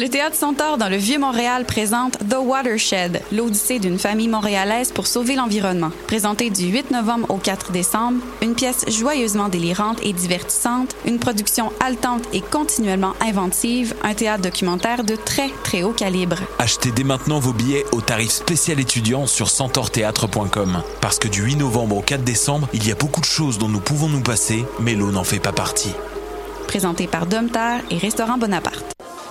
Le Théâtre Centaure dans le Vieux-Montréal présente The Watershed, l'odyssée d'une famille montréalaise pour sauver l'environnement. Présenté du 8 novembre au 4 décembre, une pièce joyeusement délirante et divertissante, une production haletante et continuellement inventive, un théâtre documentaire de très très haut calibre. Achetez dès maintenant vos billets au tarif spécial étudiant sur centaurthéâtre.com. Parce que du 8 novembre au 4 décembre, il y a beaucoup de choses dont nous pouvons nous passer, mais l'eau n'en fait pas partie. Présenté par Domtar et Restaurant Bonaparte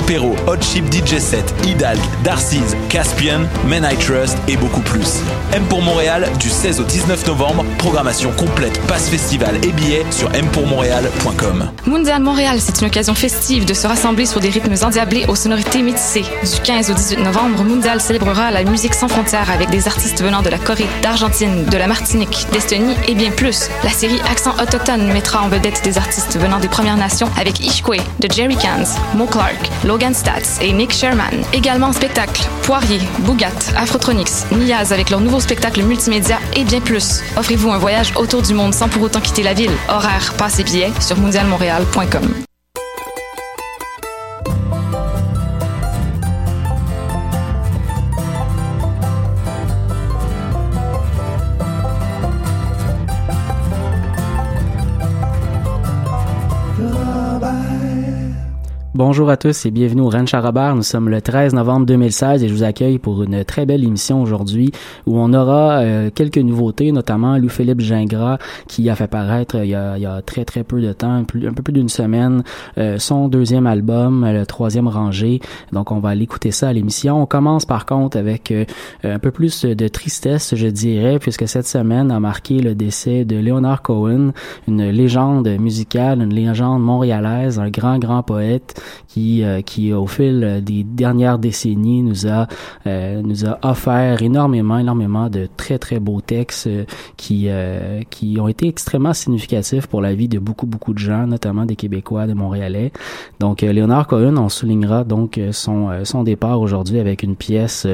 Perrault, Hot Chip DJ Set, Hidalg, Darcy's, Caspian, Men I Trust et beaucoup plus. M pour Montréal du 16 au 19 novembre. Programmation complète, passe festival et billets sur mpourmontréal.com. Mondial Montréal, c'est une occasion festive de se rassembler sur des rythmes endiablés aux sonorités métissées. Du 15 au 18 novembre, Mondial célébrera la musique sans frontières avec des artistes venant de la Corée, d'Argentine, de la Martinique, d'Estonie et bien plus. La série Accent autochtone mettra en vedette des artistes venant des Premières Nations avec Ishkwe, de Jerry Cans, Mo Clark, Logan Stats et Nick Sherman. Également en spectacle, Poirier, Bougat, Afrotronics, Niaz avec leur nouveau spectacle multimédia et bien plus. Offrez-vous un voyage autour du monde sans pour autant quitter la ville. Horaire, passe et billets sur mondialmontréal.com. Bonjour à tous et bienvenue au Ranch Robert. Nous sommes le 13 novembre 2016 et je vous accueille pour une très belle émission aujourd'hui où on aura euh, quelques nouveautés, notamment Louis-Philippe Gingras qui a fait paraître il y a, il y a très très peu de temps, un peu plus d'une semaine, euh, son deuxième album, le troisième rangé. Donc on va l'écouter ça à l'émission. On commence par contre avec euh, un peu plus de tristesse, je dirais, puisque cette semaine a marqué le décès de Leonard Cohen, une légende musicale, une légende montréalaise, un grand grand poète qui, euh, qui au fil des dernières décennies nous a, euh, nous a offert énormément, énormément de très, très beaux textes euh, qui, qui ont été extrêmement significatifs pour la vie de beaucoup, beaucoup de gens, notamment des Québécois, des Montréalais. Donc, Léonard Cohen, on soulignera donc son, son départ aujourd'hui avec une pièce,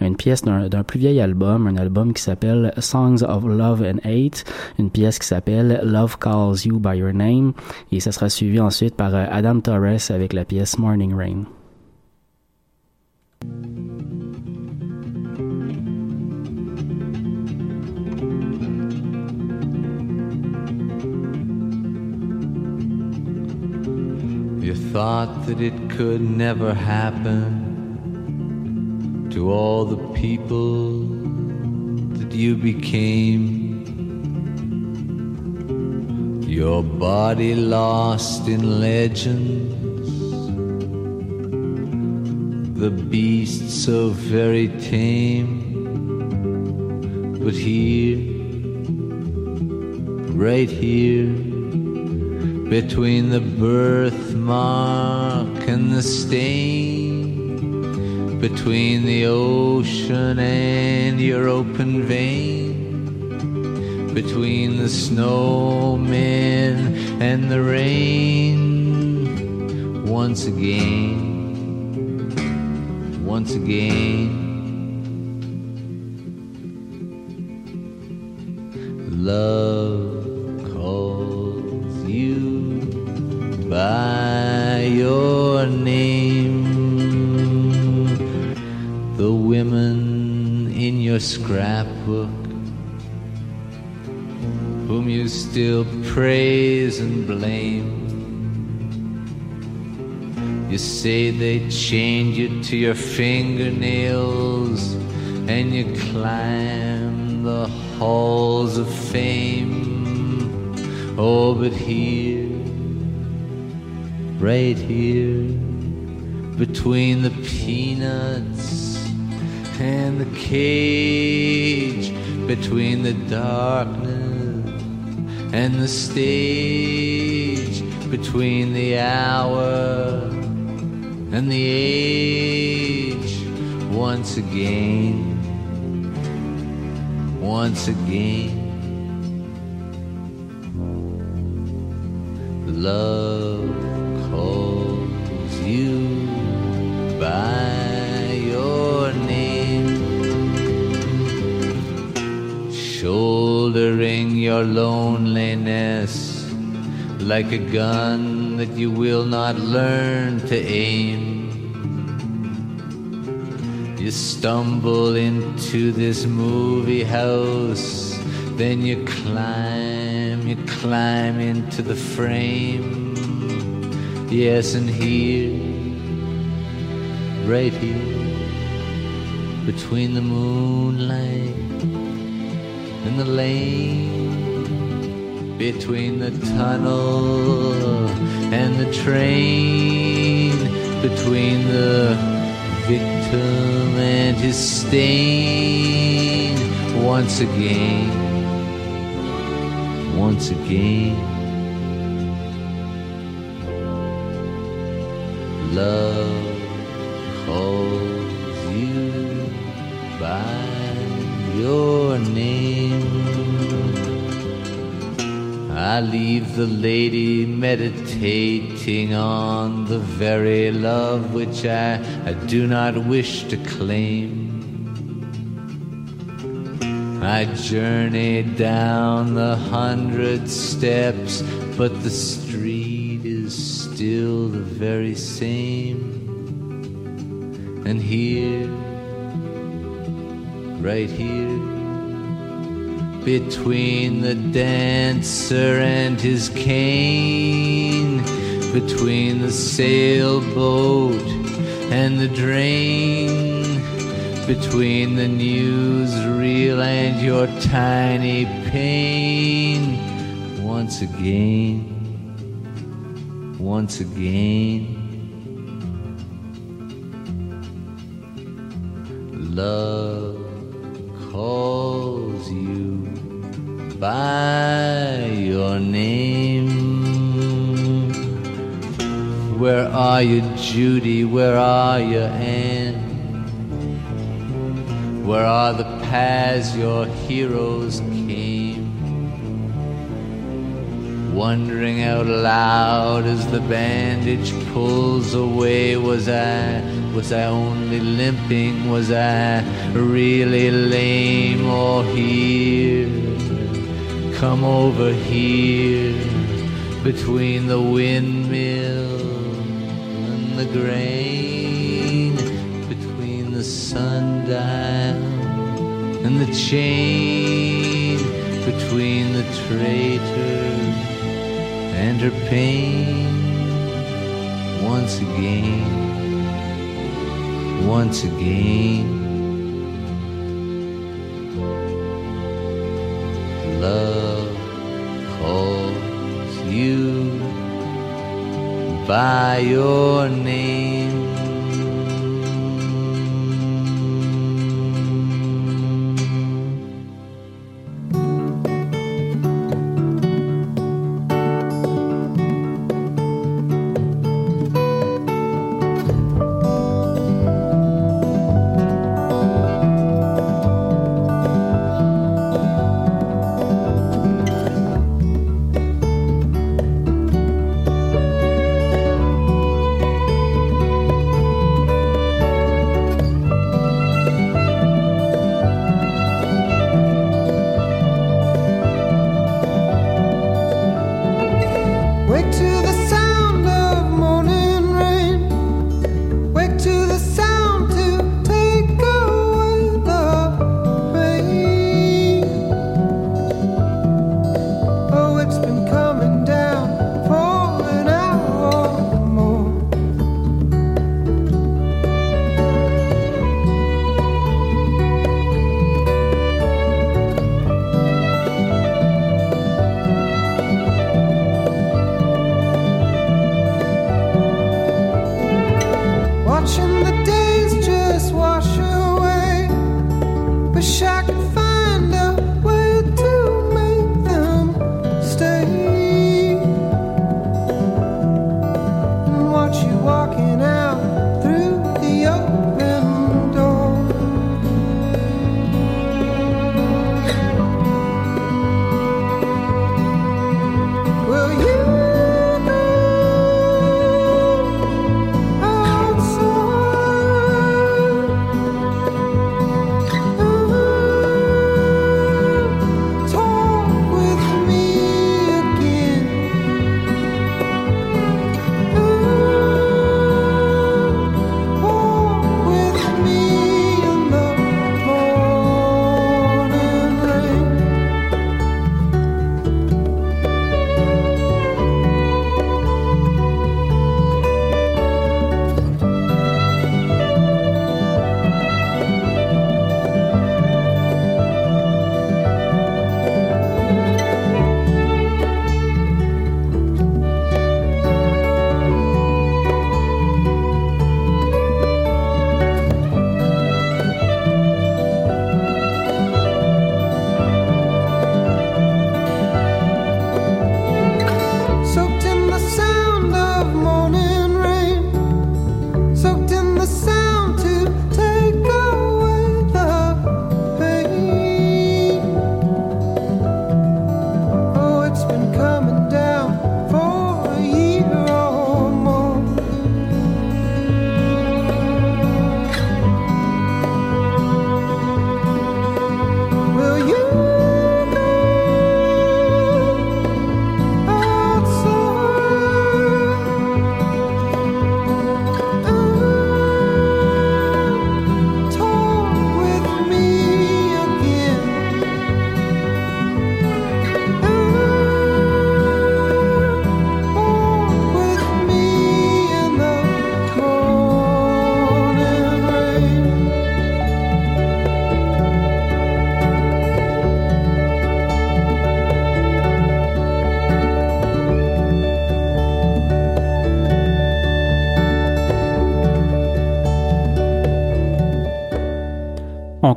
une pièce d'un plus vieil album, un album qui s'appelle Songs of Love and Hate, une pièce qui s'appelle Love Calls You by Your Name, et ça sera suivi ensuite par Adam Torres avec la pièce Morning Rain. You thought that it could never happen to all the people that you became. Your body lost in legends, the beast so very tame. But here, right here, between the birthmark and the stain, between the ocean and your open vein between the snowmen and the rain. Once again, once again. Love calls you by your name. The women in your scrapbook whom you still praise and blame. You say they chained you to your fingernails and you climb the halls of fame. Oh, but here, right here between the peanuts and the cage, between the darkness and the stage, between the hour and the age, once again, once again. Love calls you by your name, shouldering your loneliness like a gun that you will not learn to aim. You stumble into this movie house, then you climb, you climb into the frame. Yes, and here, right here, between the moonlight and the lane, between the tunnel and the train, between the victim and his stain, once again, once again. The lady meditating on the very love which I, I do not wish to claim. I journey down the hundred steps, but the street is still the very same. And here, right here, between the dancer and his cane, between the sailboat and the drain, between the newsreel and your tiny pain. Once again, once again. Love are you, Judy? Where are you, Anne? Where are the paths your heroes came? Wondering out loud as the bandage pulls away, was I, was I only limping? Was I really lame or here? Come over here between the windmill grain, between the sundial and the chain, between the traitor and her pain. Once again, once again. Love by your name.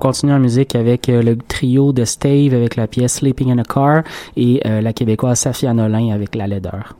Continue en musique avec le trio de Stave avec la pièce Sleeping in a Car et la québécoise Safia Nolin avec La laideur.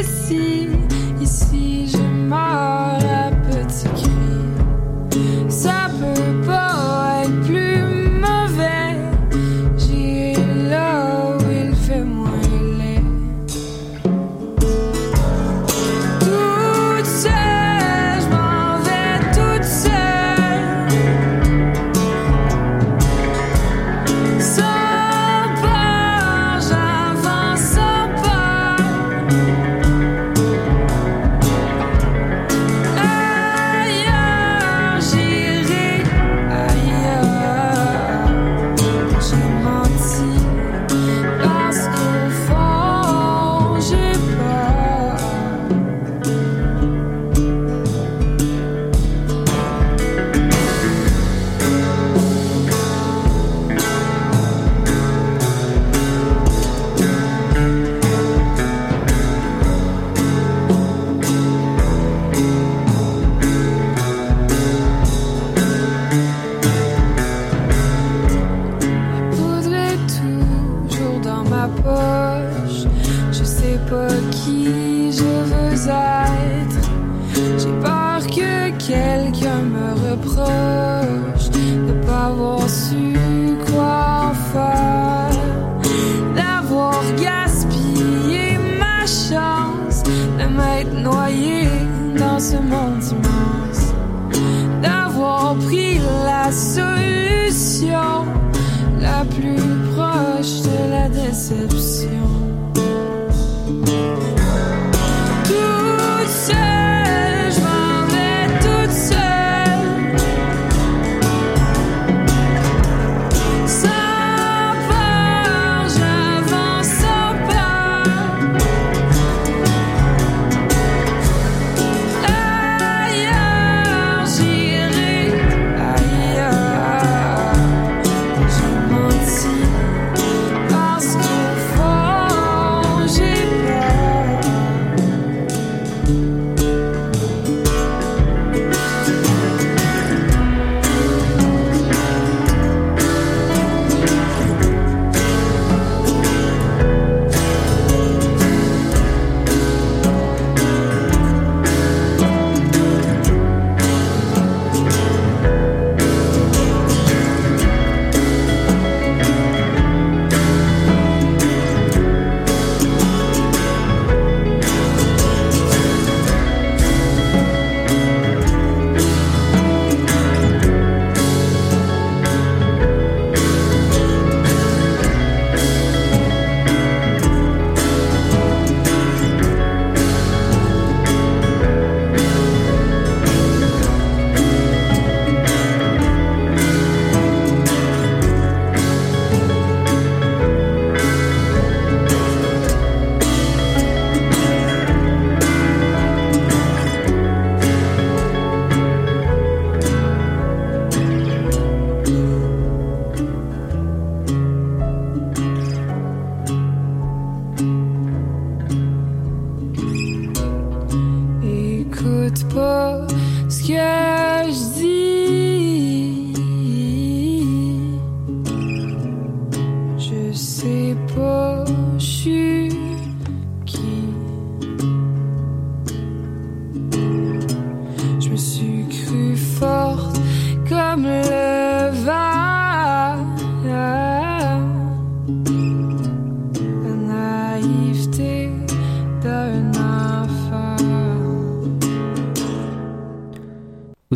ici, ici.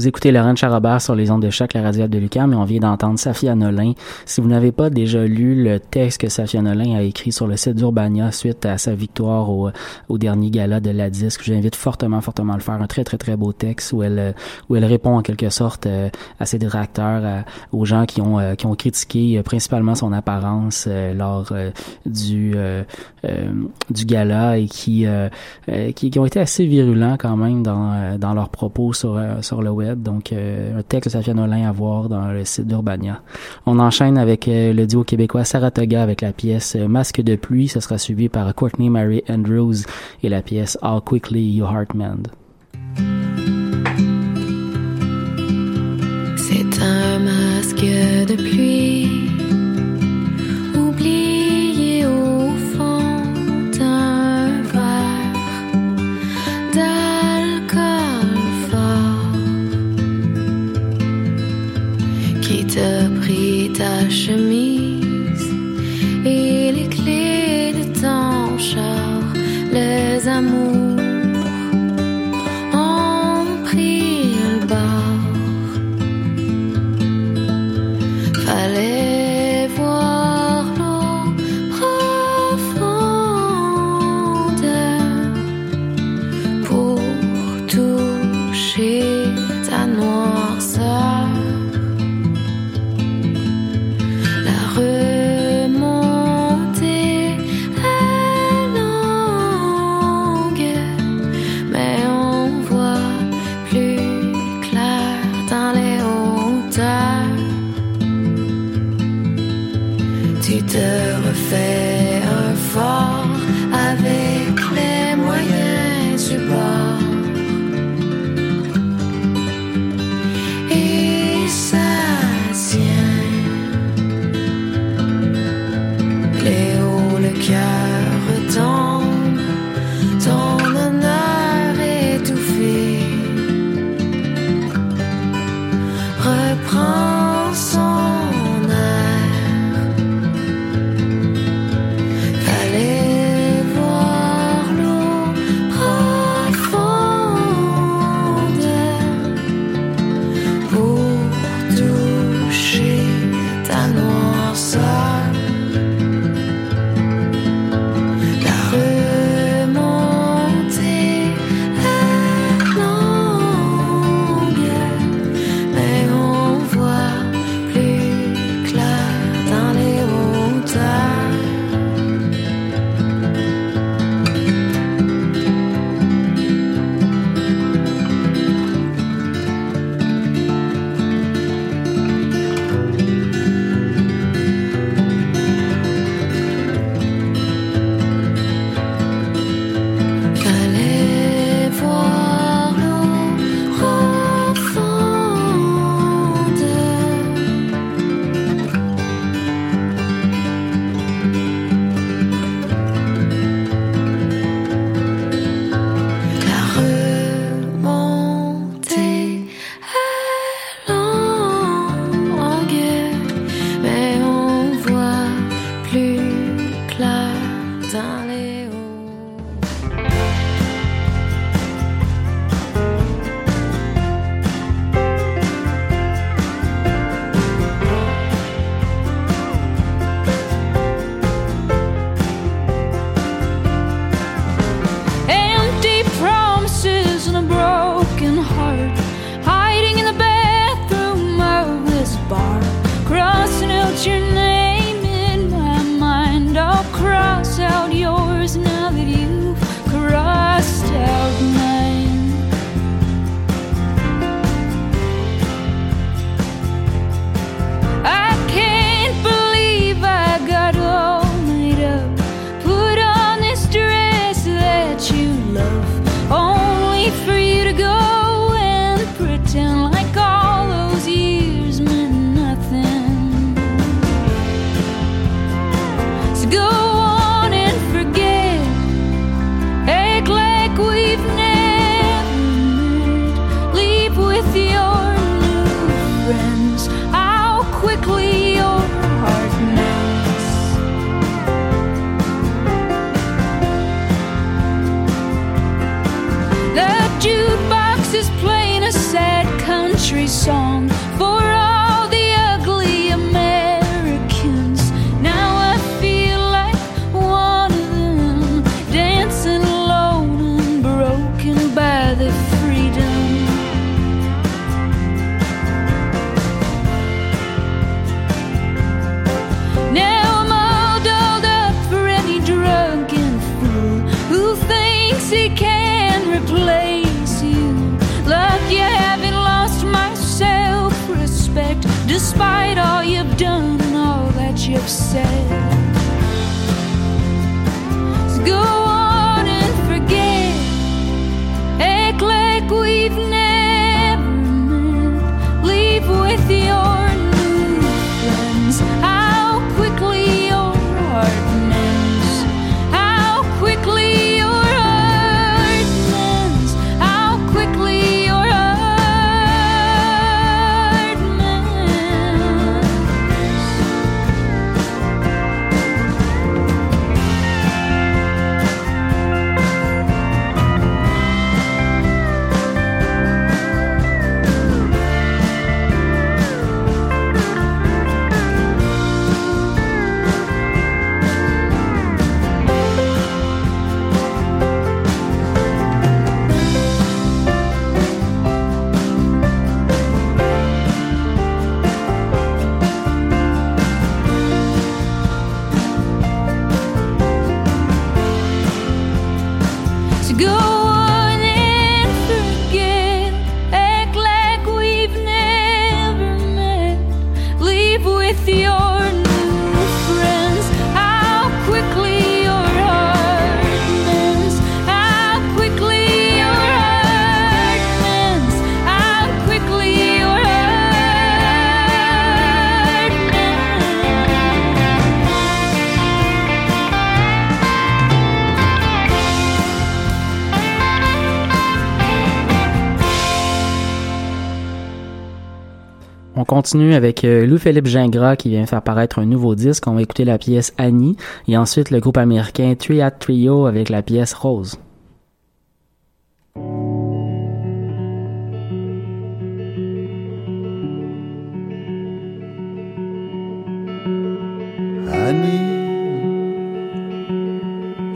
Vous écoutez Laurent Charabert sur les ondes de choc, la radio de Lucas, mais on vient d'entendre Safia Nolin. Si vous n'avez pas déjà lu le texte que Safia Nolin a écrit sur le site d'Urbania suite à sa victoire au, dernier gala de la disque, j'invite fortement, fortement à le faire. Un très, très, très beau texte où elle, où elle répond en quelque sorte euh, à ses détracteurs, aux gens qui ont, euh, qui ont critiqué euh, principalement son apparence lors du, du gala et qui, qui, qui ont été assez virulents quand même dans, dans leurs propos sur, sur le web. Donc, euh, un texte de Safia Nolin à voir dans le site d'Urbania. On enchaîne avec euh, le duo québécois Saratoga avec la pièce euh, Masque de pluie. Ce sera suivi par Courtney Mary Andrews et la pièce How Quickly Your Heart Mend. C'est un masque de pluie chemise. Et les clés de ton char, les amours despite all On continue avec euh, Lou-Philippe Gingras qui vient faire paraître un nouveau disque. On va écouter la pièce Annie et ensuite le groupe américain Triad Trio avec la pièce Rose. Annie,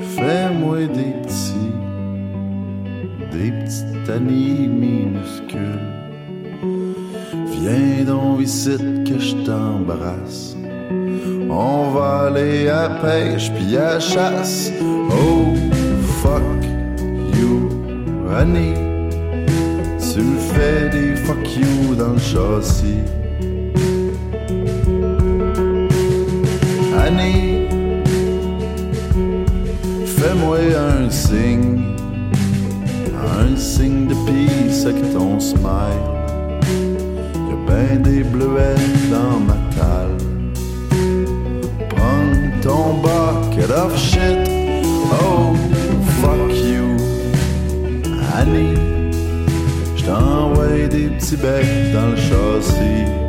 fais-moi des petits, des petites Annie que je t'embrasse. On va aller à pêche puis à chasse. Oh, fuck you, Annie. Tu fais des fuck you dans le châssis. Annie, fais-moi un signe, un signe de peace avec ton smile. Ben des bleuets dans ma talle. Prends ton bucket of shit, oh fuck you, Annie. J't'envoie des petits becs dans le châssis.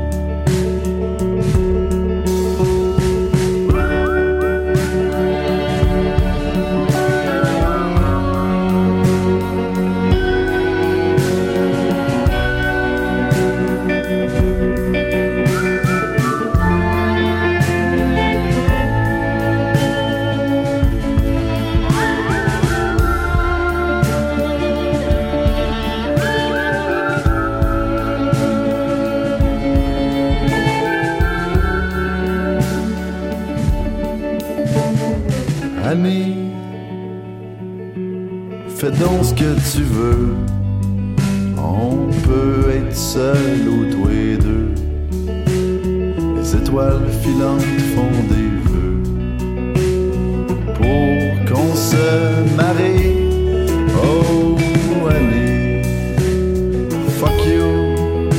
Annie, fais donc ce que tu veux. On peut être seul ou tous les deux. Les étoiles filantes font des vœux pour qu'on se marie. Oh, Annie, fuck you.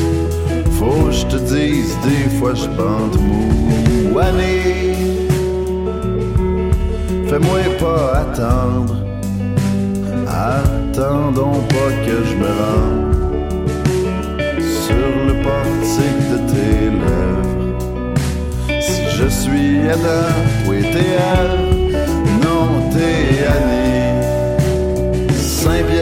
Faut que je te dise, des fois je bande mou. Annie. Fais-moi pas attendre, attendons pas que je me rende sur le portique de tes lèvres. Si je suis Adam, oui t'es Ève, non t'es Annie. Saint-Pierre,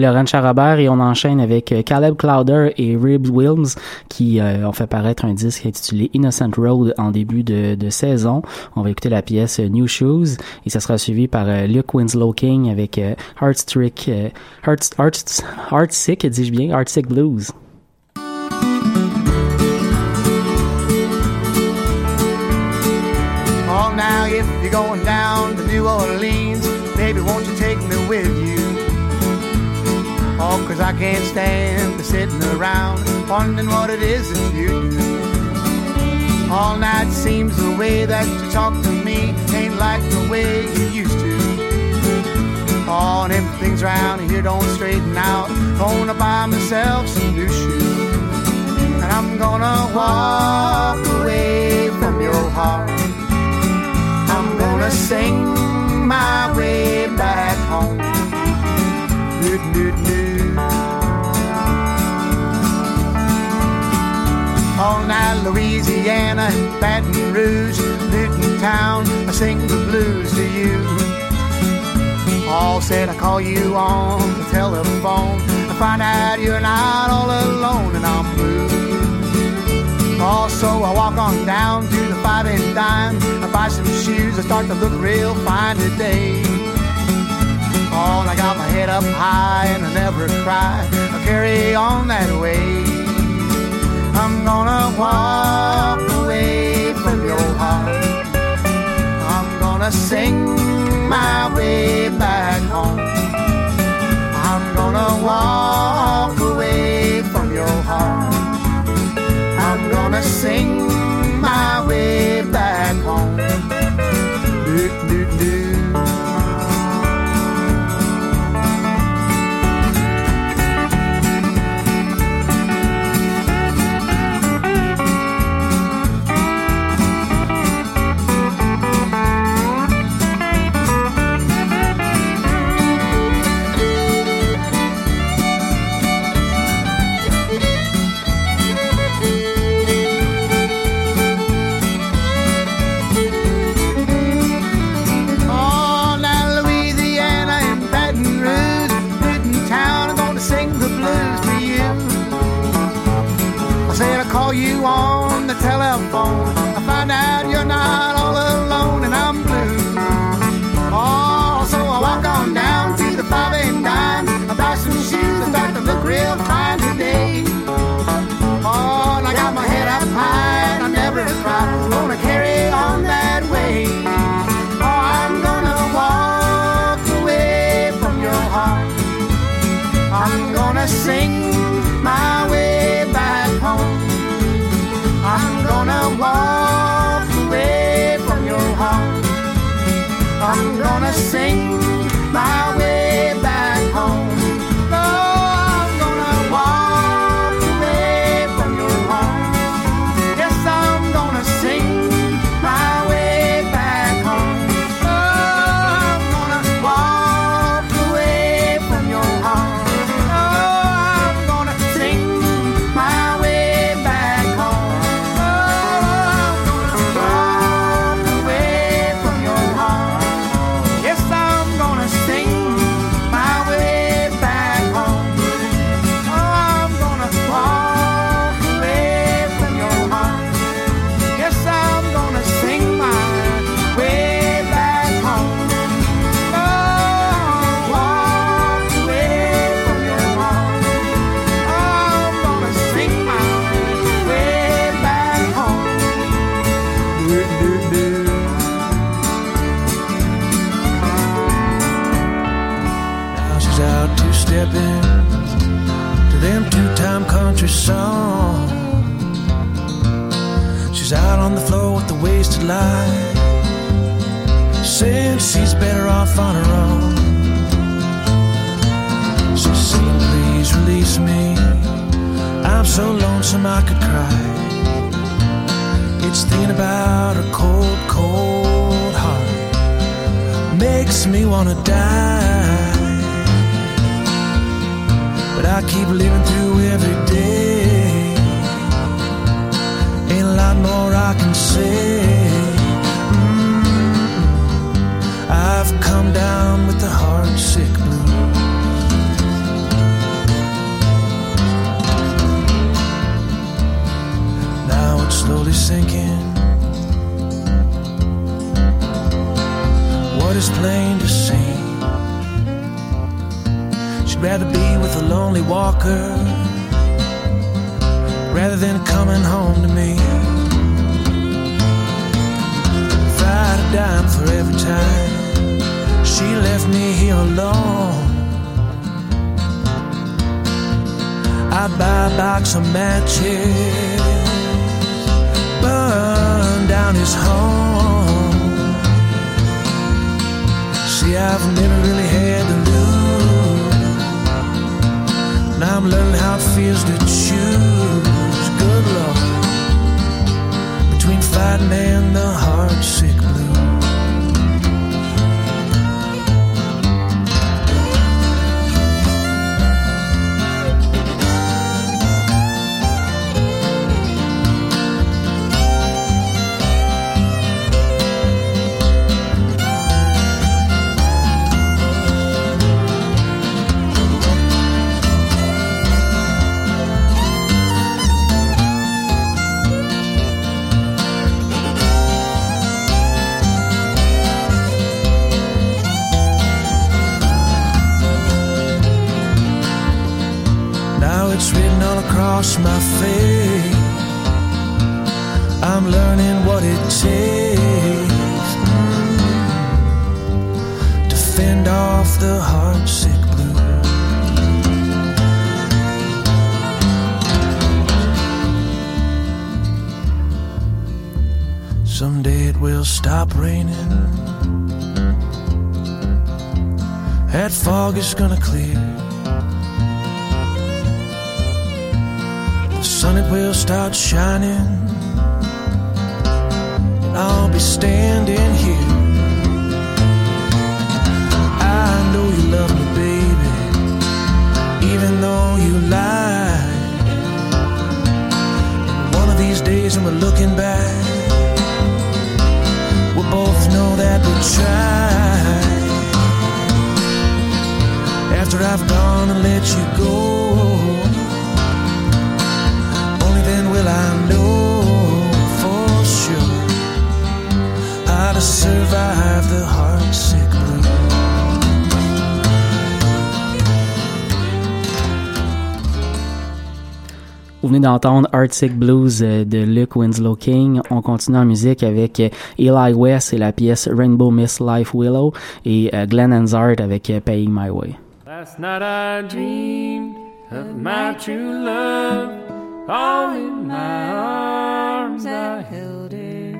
Laurent Charabert et on enchaîne avec euh, Caleb Clowder et Rib Wilms qui euh, ont fait paraître un disque intitulé Innocent Road en début de, saison. On va écouter la pièce euh, New Shoes et ça sera suivi par Luke Winslow King avec Heartstrick, Heart, Heart, Heartsick, dis-je bien, Heartsick Blues. Oh, now you're going down to New Orleans, baby, won't you cause I can't stand the sitting around wondering what it is that you do. All night seems the way that you talk to me ain't like the way you used to. Oh, and if things around here don't straighten out, gonna buy myself some new shoes. And I'm gonna walk away from your heart. I'm gonna sing my way back home. Do, do, do. Louisiana, Baton Rouge, Newton Town, I sing the blues to you. All said I call you on the telephone I find out you're not all alone and I'm blue. Also, I walk on down to the five and dime. I buy some shoes. I start to look real fine today. Oh, I got my head up high and I never cry. I carry on that way. I'm gonna walk away from your heart. I'm gonna sing my way back home. I'm gonna walk away from your heart. I'm gonna sing my way back home. Do, do, do. My way back home. I'm gonna walk away from your heart. I'm gonna sing on her own. She's saying, Please release me. I'm so lonesome I could cry. It's thinking about her cold, cold heart makes me wanna die. But I keep living through every day. Ain't a lot more I can say. I'm down with the heart sick blues. Now it's slowly sinking. What is plain to see? She'd rather be with a lonely walker rather than coming home to me. If I'd have for every time she left me here alone, I'd buy a box of matches, burn down his home. See, I've never really had to lose. Now I'm learning how it feels to choose. Good Lord, between fighting and the heart across my face. I'm learning what it takes to fend off the heartsick blues. Someday it will stop raining. That fog is gonna clear. Sun it will start shining. And I'll be standing here. I know you love me, baby, even though you lie. One of these days, when we're looking back, we'll both know that we tried. After I've gone and let you go. Will I know for sure how to survive the heartsick blues? Vous venez d'entendre Arctic Blues euh, de Luke Winslow King. On continue en musique avec euh, Eli West et la pièce Rainbow Miss Life Willow et euh, Glenn Hansard avec Paying My Way. Last night I dreamed of my true love. All in my arms I held her.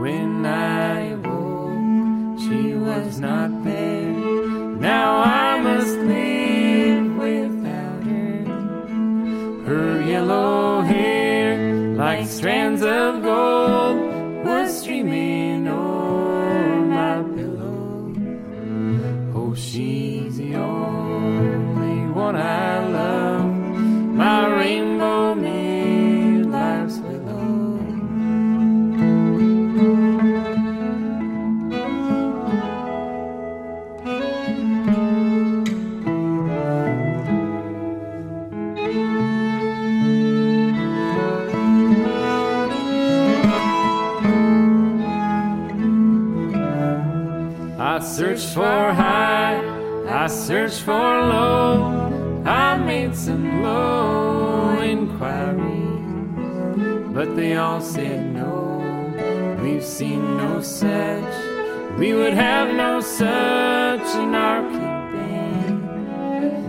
When I awoke, she was not there. Now I must live without her. Her yellow hair, like strands of gold, I searched for low, I made some low inquiries, but they all said no. We've seen no such, we would have no such in our keeping.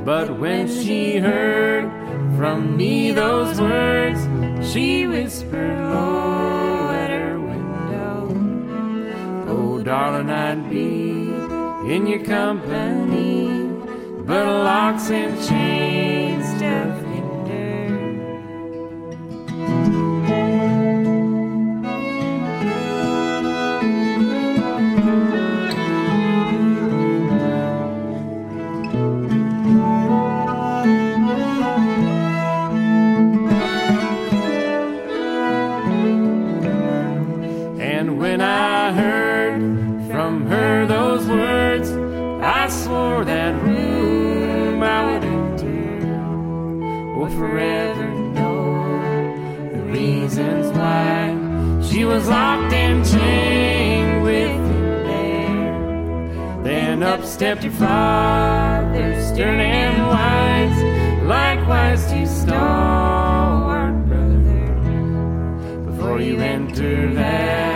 But when she heard from me those words, she whispered low at her window. Oh, darling, I'd be in your company, but locks and chains Then up stepped your father, stern and wise, likewise to stalwart brother. Before you enter that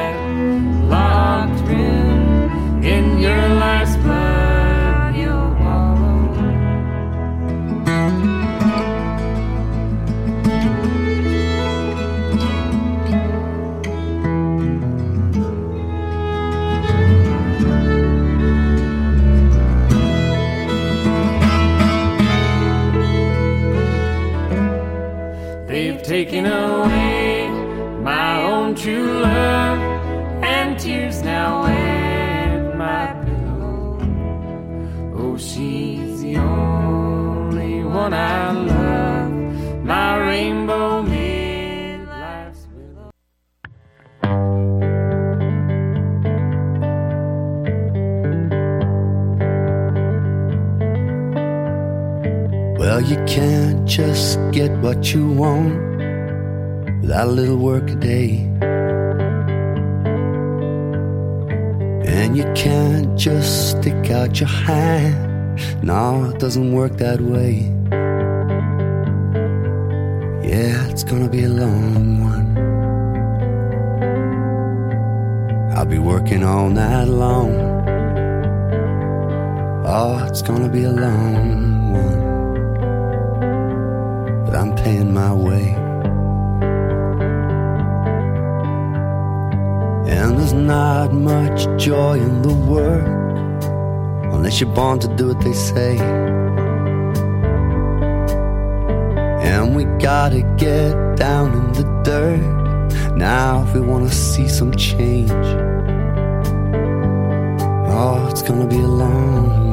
you can't just get what you want without a little work a day. And you can't just stick out your hand. No, it doesn't work that way. Yeah, it's gonna be a long one. I'll be working all night long. Oh, it's gonna be a long paying my way. And there's not much joy in the work unless you're born to do what they say. And we gotta get down in the dirt now if we wanna see some change. Oh, it's gonna be a long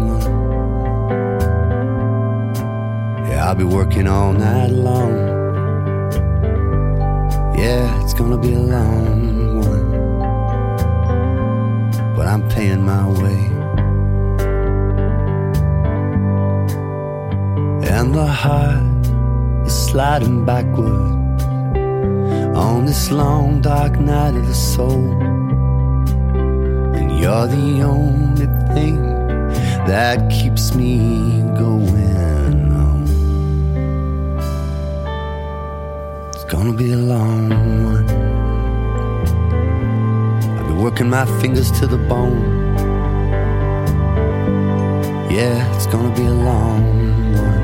I'll be working all night long. Yeah, it's gonna be a long one. But I'm paying my way. And the heart is sliding backward on this long dark night of the soul. And you're the only thing that keeps me going gonna be a long one. I'll be working my fingers to the bone. Yeah, it's gonna be a long one.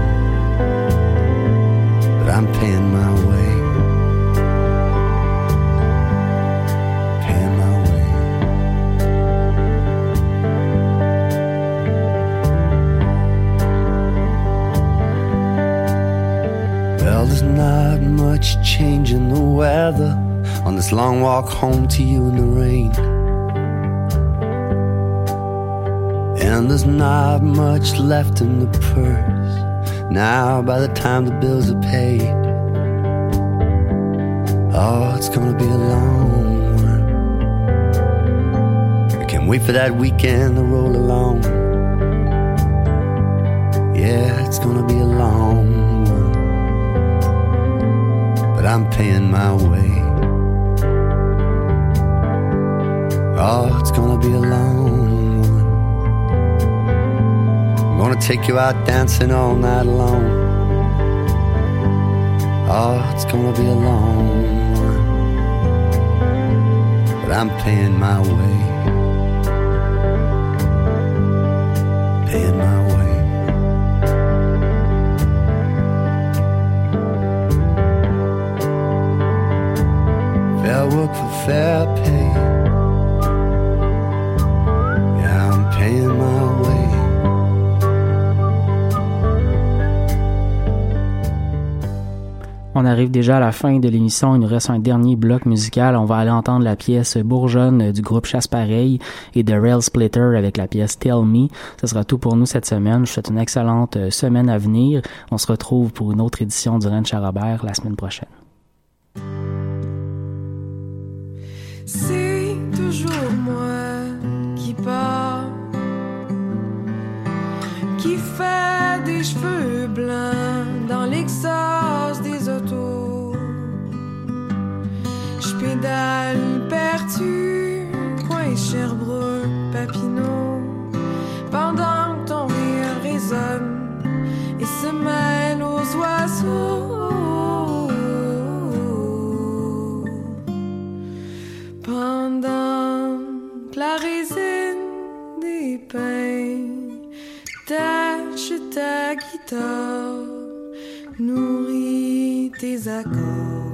But I'm paying my way. Much change in the weather on this long walk home to you in the rain. And there's not much left in the purse now by the time the bills are paid. Oh, it's gonna be a long one. I can't wait for that weekend to roll along. Yeah, it's gonna be a long. I'm paying my way. Oh, it's gonna be a long one. I'm gonna take you out dancing all night long. Oh, it's gonna be a long one. But I'm paying my way. On arrive déjà à la fin de l'émission. Il nous reste un dernier bloc musical. On va aller entendre la pièce Bourgeonne du groupe Chasse Pareil et de Rail Splitter avec la pièce Tell Me. Ce sera tout pour nous cette semaine. Je vous souhaite une excellente euh, semaine à venir. On se retrouve pour une autre édition du Ranch à Robert la semaine prochaine. C'est toujours moi qui pars, qui fait des cheveux ta guitare, nourris tes accords.